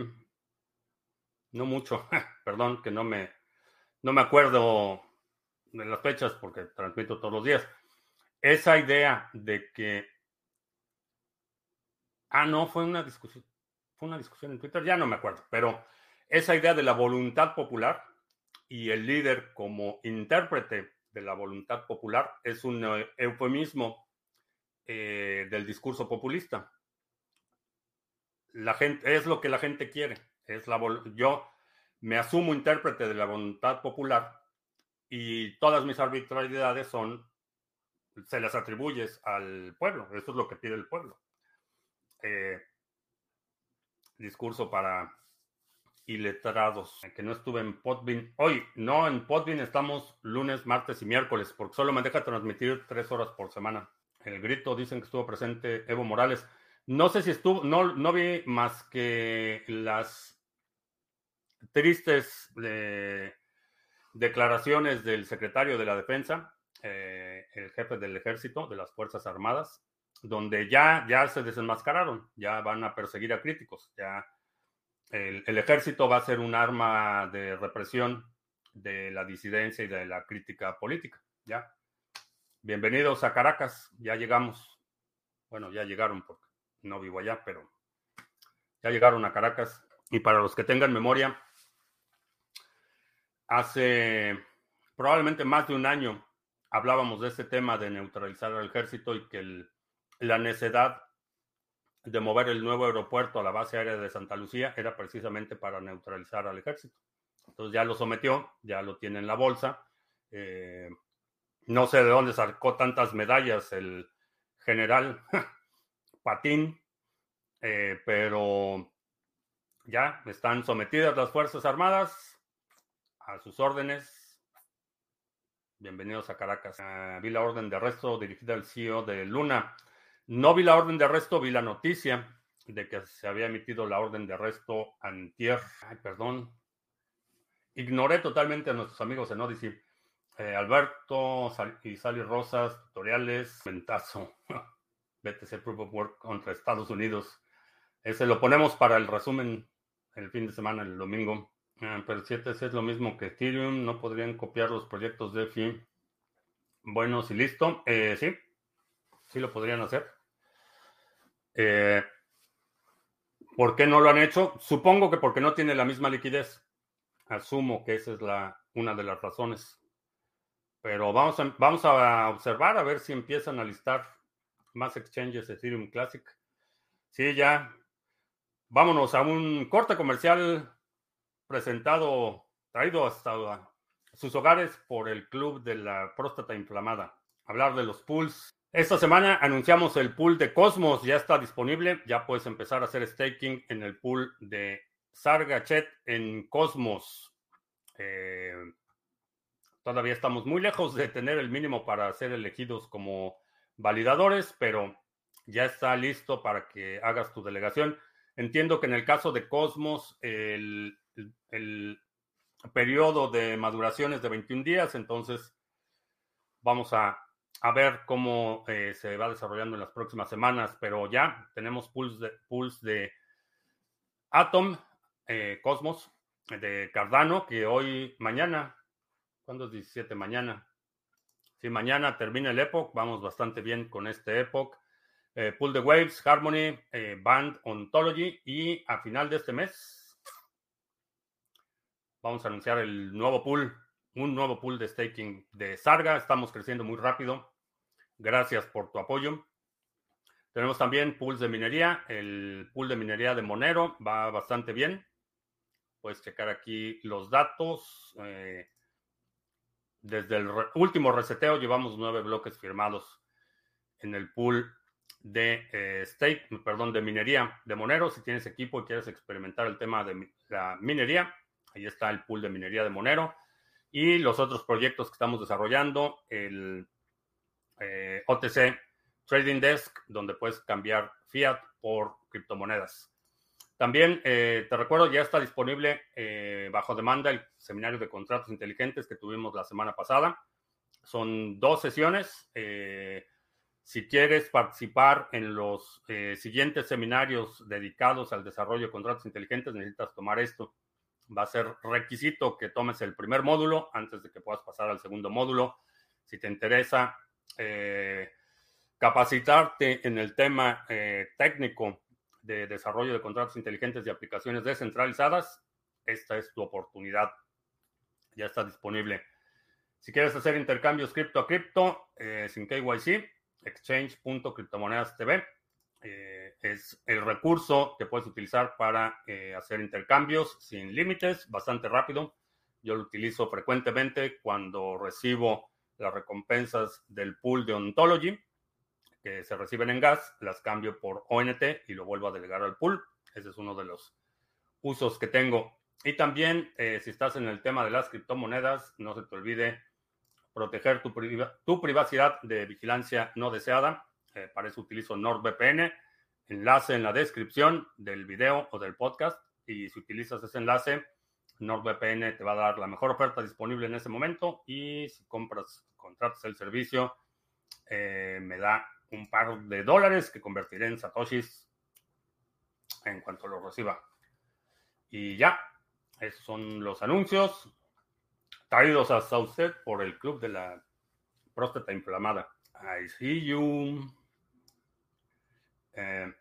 no mucho, perdón que no me, no me acuerdo de las fechas porque transmito todos los días. Esa idea de que Ah, no, fue una discusión. Fue una discusión en Twitter, ya no me acuerdo, pero esa idea de la voluntad popular y el líder como intérprete de la voluntad popular es un eh, eufemismo eh, del discurso populista. La gente es lo que la gente quiere. Es la yo me asumo intérprete de la voluntad popular y todas mis arbitrariedades son se las atribuyes al pueblo. Eso es lo que pide el pueblo. Eh, discurso para iletrados, que no estuve en Podbean. Hoy, no, en Podbean estamos lunes, martes y miércoles, porque solo me deja transmitir tres horas por semana. El grito, dicen que estuvo presente Evo Morales. No sé si estuvo, no, no vi más que las tristes eh, declaraciones del secretario de la Defensa, eh, el jefe del ejército, de las Fuerzas Armadas, donde ya, ya se desenmascararon, ya van a perseguir a críticos, ya el, ejército va a ser un arma de represión de la disidencia y de la crítica política, ya. Bienvenidos a Caracas, ya llegamos. Bueno, ya llegaron porque no vivo allá, pero ya llegaron a Caracas. Y para los que tengan memoria, hace probablemente más de un año hablábamos de este tema de neutralizar al ejército y que el la necesidad de mover el nuevo aeropuerto a la base aérea de Santa Lucía era precisamente para neutralizar al ejército. Entonces ya lo sometió, ya lo tiene en la bolsa. Eh, no sé de dónde sacó tantas medallas el general Patín, eh, pero ya están sometidas las Fuerzas Armadas a sus órdenes. Bienvenidos a Caracas. Ah, vi la orden de arresto dirigida al CEO de Luna. No vi la orden de arresto, vi la noticia de que se había emitido la orden de arresto antier. Ay, perdón. Ignoré totalmente a nuestros amigos en Odyssey. Eh, Alberto y Sally Rosas, tutoriales, ventazo. BTC Proof of Work contra Estados Unidos. Ese lo ponemos para el resumen el fin de semana, el domingo. Ah, pero si este es lo mismo que Ethereum, no podrían copiar los proyectos de FI. Bueno, si listo. Eh, sí, sí lo podrían hacer. Eh, ¿Por qué no lo han hecho? Supongo que porque no tiene la misma liquidez. Asumo que esa es la, una de las razones. Pero vamos a, vamos a observar a ver si empiezan a listar más exchanges Ethereum Classic. Sí, ya. Vámonos a un corte comercial presentado, traído hasta sus hogares por el Club de la Próstata Inflamada. Hablar de los pools. Esta semana anunciamos el pool de Cosmos, ya está disponible. Ya puedes empezar a hacer staking en el pool de Sargachet en Cosmos. Eh, todavía estamos muy lejos de tener el mínimo para ser elegidos como validadores, pero ya está listo para que hagas tu delegación. Entiendo que en el caso de Cosmos, el, periodo de maduración es de 21 días, entonces vamos a, ver cómo eh, se va desarrollando en las próximas semanas, pero ya tenemos pools de, pools de Atom, eh, Cosmos, de Cardano, que hoy, mañana, ¿cuándo es 17? Mañana. Si mañana termina el Epoch, vamos bastante bien con este Epoch. Eh, pool de Waves, Harmony, eh, Band, Ontology y a final de este mes vamos a anunciar el nuevo pool, un nuevo pool de staking de Sarga. Estamos creciendo muy rápido. Gracias por tu apoyo. Tenemos también pools de minería. El pool de minería de Monero va bastante bien. Puedes checar aquí los datos. Eh, desde el último reseteo llevamos nueve bloques firmados en el pool de eh, stake, perdón, de minería de Monero. Si tienes equipo y quieres experimentar el tema de la minería, ahí está el pool de minería de Monero. Y los otros proyectos que estamos desarrollando, el eh, OTC Trading Desk, donde puedes cambiar fiat por criptomonedas. También eh, te recuerdo, ya está disponible bajo demanda el seminario de contratos inteligentes que tuvimos la semana pasada. Son dos sesiones. Si quieres participar en los eh, siguientes seminarios dedicados al desarrollo de contratos inteligentes, necesitas tomar esto. Va a ser requisito que tomes el primer módulo antes de que puedas pasar al segundo módulo. Si te interesa eh, capacitarte en el tema eh, técnico de desarrollo de contratos inteligentes y aplicaciones descentralizadas, esta es tu oportunidad. Ya está disponible. Si quieres hacer intercambios cripto a cripto sin KYC, exchange.criptomonedas.tv. Eh, es el recurso que puedes utilizar para eh, hacer intercambios sin límites, bastante rápido. Yo lo utilizo frecuentemente cuando recibo las recompensas del pool de Ontology, que se reciben en gas, las cambio por ONT y lo vuelvo a delegar al pool. Ese es uno de los usos que tengo. Y también, eh, si estás en el tema de las criptomonedas, no se te olvide proteger tu, tu privacidad de vigilancia no deseada. Eh, para eso utilizo NordVPN. Enlace en la descripción del video o del podcast. Y si utilizas ese enlace, NordVPN te va a dar la mejor oferta disponible en ese momento. Y si compras, contratas el servicio, eh, me da un par de dólares que convertiré en satoshis en cuanto lo reciba. Y ya, esos son los anuncios traídos hasta usted por el Club de la Próstata Inflamada. I see you. Eh,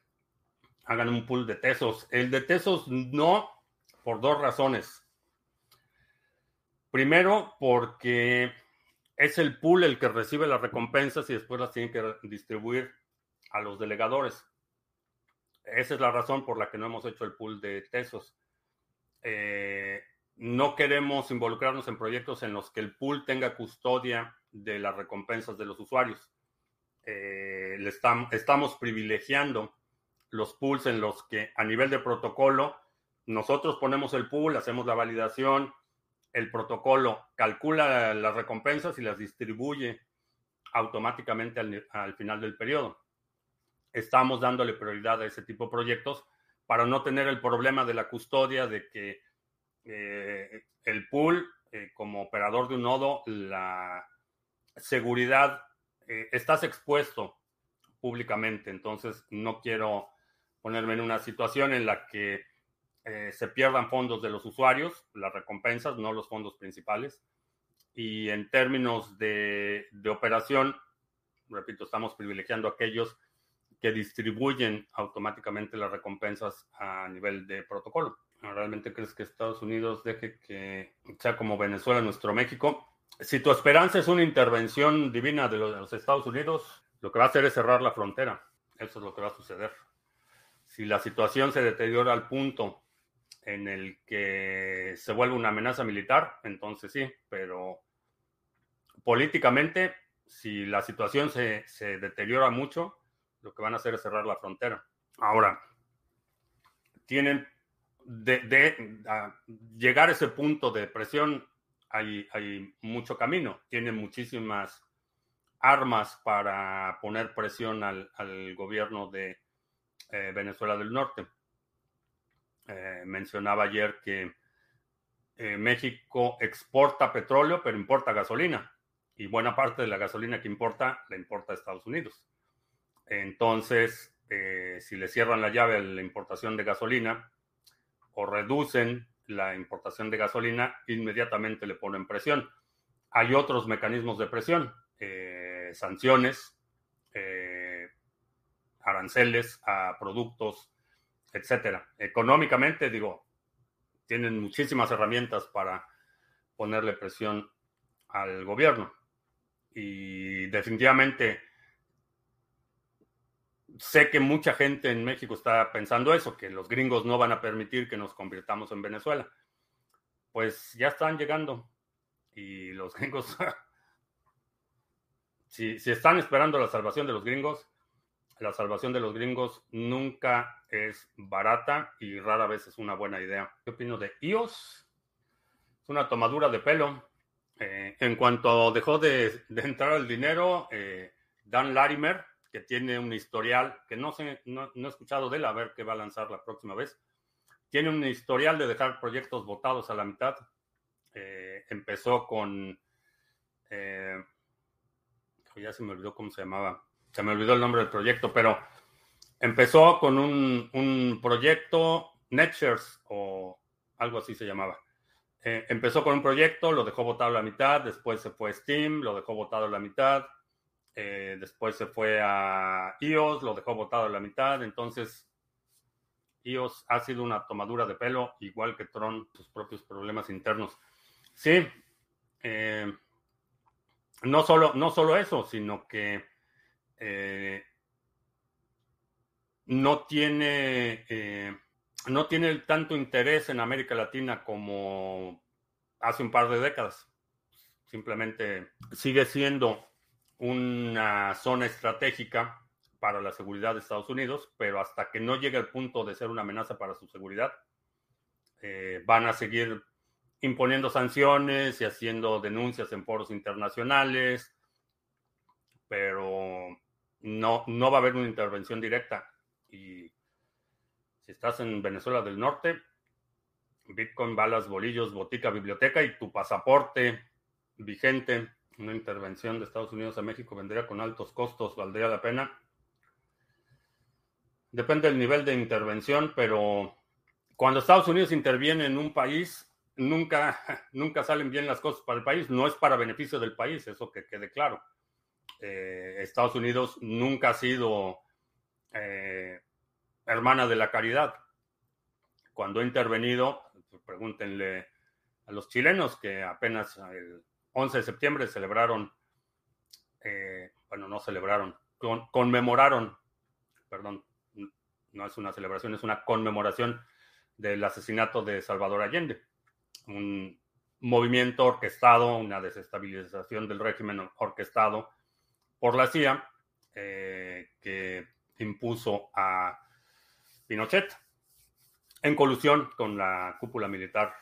hagan un pool de tesos. El de tesos no, por dos razones. Primero, porque es el pool el que recibe las recompensas y después las tiene que distribuir a los delegadores. Esa es la razón por la que no hemos hecho el pool de tesos. Eh, no queremos involucrarnos en proyectos en los que el pool tenga custodia de las recompensas de los usuarios. Eh, estamos, privilegiando los pools en los que a nivel de protocolo nosotros ponemos el pool, hacemos la validación, el protocolo calcula las recompensas y las distribuye automáticamente al, al final del periodo. Estamos dándole prioridad a ese tipo de proyectos para no tener el problema de la custodia de que eh, el pool, eh, como operador de un nodo, la seguridad, eh, estás expuesto públicamente, entonces no quiero ponerme en una situación en la que se pierdan fondos de los usuarios, las recompensas, no los fondos principales. Y en términos de, de operación, repito, estamos privilegiando a aquellos que distribuyen automáticamente las recompensas a nivel de protocolo. ¿Realmente crees que Estados Unidos deje que sea como Venezuela, nuestro México? Si tu esperanza es una intervención divina de los, Estados Unidos, lo que va a hacer es cerrar la frontera. Eso es lo que va a suceder. Si la situación se deteriora al punto en el que se vuelve una amenaza militar, entonces sí, pero políticamente, si la situación se, se deteriora mucho, lo que van a hacer es cerrar la frontera. Ahora, tienen de, llegar a ese punto de presión, hay, hay mucho camino. Tienen muchísimas armas para poner presión al, gobierno de eh, Venezuela del Norte. Eh, mencionaba ayer que eh, México exporta petróleo, pero importa gasolina. Y buena parte de la gasolina que importa, la importa a Estados Unidos. Entonces, eh, si le cierran la llave a la importación de gasolina o reducen la importación de gasolina, inmediatamente le ponen presión. Hay otros mecanismos de presión, eh, sanciones, aranceles a productos, etcétera. Económicamente, digo, tienen muchísimas herramientas para ponerle presión al gobierno. Y definitivamente sé que mucha gente en México está pensando eso, que los gringos no van a permitir que nos convirtamos en Venezuela. Pues ya están llegando y los gringos, si, si están esperando la salvación de los gringos, la salvación de los gringos nunca es barata y rara vez es una buena idea. ¿Qué opino de IOS? Es una tomadura de pelo. Eh, en cuanto dejó de, entrar el dinero, eh, Dan Larimer, que tiene un historial, que no, sé, no, he escuchado de él, a ver qué va a lanzar la próxima vez. Tiene un historial de dejar proyectos votados a la mitad. Eh, empezó con... Ya se me olvidó cómo se llamaba. Se me olvidó el nombre del proyecto, pero empezó con un, un proyecto, NetShares o algo así se llamaba. Eh, empezó con un proyecto, lo dejó votado a la mitad, después se fue Steam, lo dejó votado a la mitad, eh, después se fue a iOS, lo dejó botado a la mitad. Entonces, iOS ha sido una tomadura de pelo, igual que Tron, sus propios problemas internos. Sí, eh, no, solo, no solo eso, sino que eh, no tiene no tiene tanto interés en América Latina como hace un par de décadas. Simplemente sigue siendo una zona estratégica para la seguridad de Estados Unidos, pero hasta que no llegue al punto de ser una amenaza para su seguridad, eh, van a seguir imponiendo sanciones y haciendo denuncias en foros internacionales, pero no, no va a haber una intervención directa. Y si estás en Venezuela del Norte, Bitcoin, balas, bolillos, botica, biblioteca y tu pasaporte vigente una intervención de Estados Unidos a México vendría con altos costos, ¿valdría la pena? Depende del nivel de intervención, pero cuando Estados Unidos interviene en un país, nunca, nunca salen bien las cosas para el país. No es para beneficio del país, eso que quede claro. Eh, Estados Unidos nunca ha sido eh, hermana de la caridad. Cuando ha intervenido, pregúntenle a los chilenos que apenas el 11 de septiembre celebraron, eh, bueno, no celebraron, conmemoraron, perdón, no es una celebración, es una conmemoración del asesinato de Salvador Allende. Un movimiento orquestado, una desestabilización del régimen orquestado por la CIA eh, que impuso a Pinochet en colusión con la cúpula militar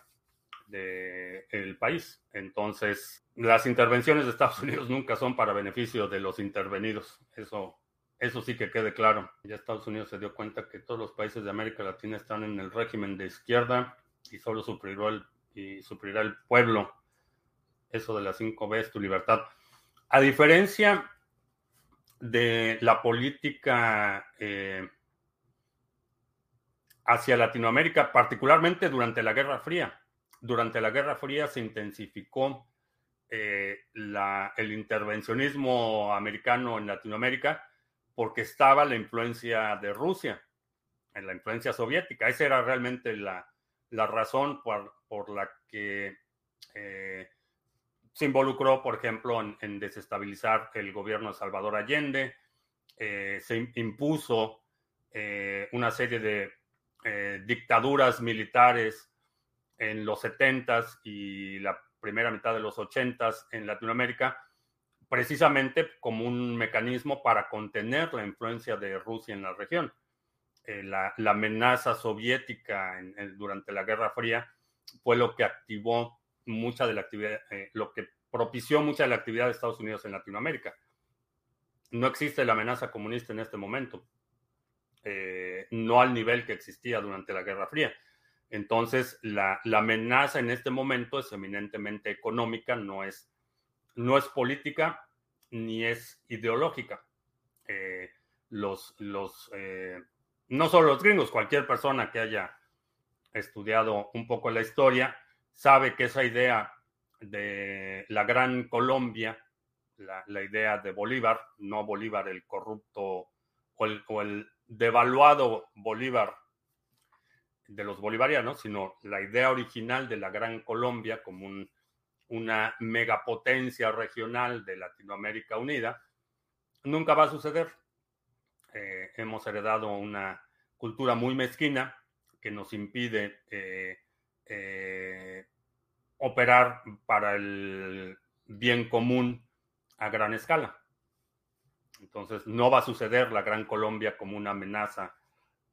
del país. Entonces, las intervenciones de Estados Unidos nunca son para beneficio de los intervenidos. Eso, eso sí que quede claro. Ya Estados Unidos se dio cuenta que todos los países de América Latina están en el régimen de izquierda y solo sufrirá el, y sufrirá el pueblo. Eso de las cinco veces tu libertad. A diferencia de la política eh, hacia Latinoamérica, particularmente durante la Guerra Fría, durante la Guerra Fría se intensificó eh, el intervencionismo americano en Latinoamérica porque estaba la influencia de Rusia, en la influencia soviética. Esa era realmente la, razón por, por, la que eh, se involucró, por ejemplo, en, desestabilizar el gobierno de Salvador Allende. Eh, se impuso eh, una serie de dictaduras militares en los 70s y la primera mitad de los 80s en Latinoamérica precisamente como un mecanismo para contener la influencia de Rusia en la región. Eh, la, amenaza soviética durante la Guerra Fría fue lo que activó mucha de la actividad, eh, lo que propició mucha de la actividad de Estados Unidos en Latinoamérica. No existe la amenaza comunista en este momento, eh, no al nivel que existía durante la Guerra Fría. Entonces, la, la amenaza en este momento es eminentemente económica, no es no es política ni es ideológica. Eh, los, los, eh, no solo los gringos, cualquier persona que haya estudiado un poco la historia sabe que esa idea de la gran Colombia, la, idea de Bolívar, no Bolívar el corrupto o el, devaluado Bolívar de los bolivarianos, sino la idea original de la gran Colombia como un una megapotencia regional de Latinoamérica Unida, nunca va a suceder. Eh, hemos heredado una cultura muy mezquina que nos impide eh, eh, operar para el bien común a gran escala. Entonces, no va a suceder la Gran Colombia como una amenaza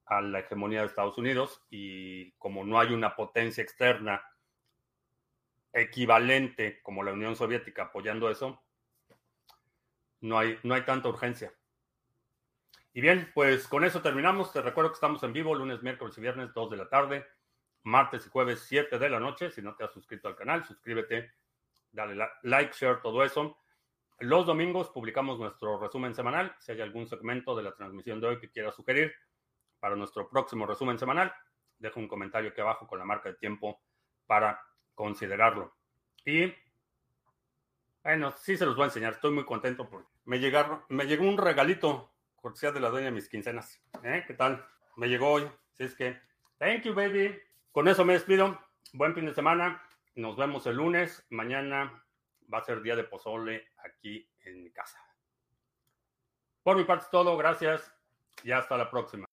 a la hegemonía de Estados Unidos y como no hay una potencia externa equivalente como la Unión Soviética apoyando eso, no hay, no hay tanta urgencia. Y bien, pues con eso terminamos. Te recuerdo que estamos en vivo lunes, miércoles y viernes, 2 de la tarde, martes y jueves, 7 de la noche. Si no te has suscrito al canal, suscríbete, dale like, share, todo eso. Los domingos publicamos nuestro resumen semanal. Si hay algún segmento de la transmisión de hoy que quieras sugerir para nuestro próximo resumen semanal, deja un comentario aquí abajo con la marca de tiempo para considerarlo. Y bueno, sí se los voy a enseñar. Estoy muy contento porque me llegaron, me llegó un regalito cortesía de la dueña de mis quincenas. ¿Eh? ¿Qué tal? Me llegó hoy. Así es que, thank you, baby. Con eso me despido. Buen fin de semana. Nos vemos el lunes. Mañana va a ser día de pozole aquí en mi casa. Por mi parte es todo. Gracias y hasta la próxima.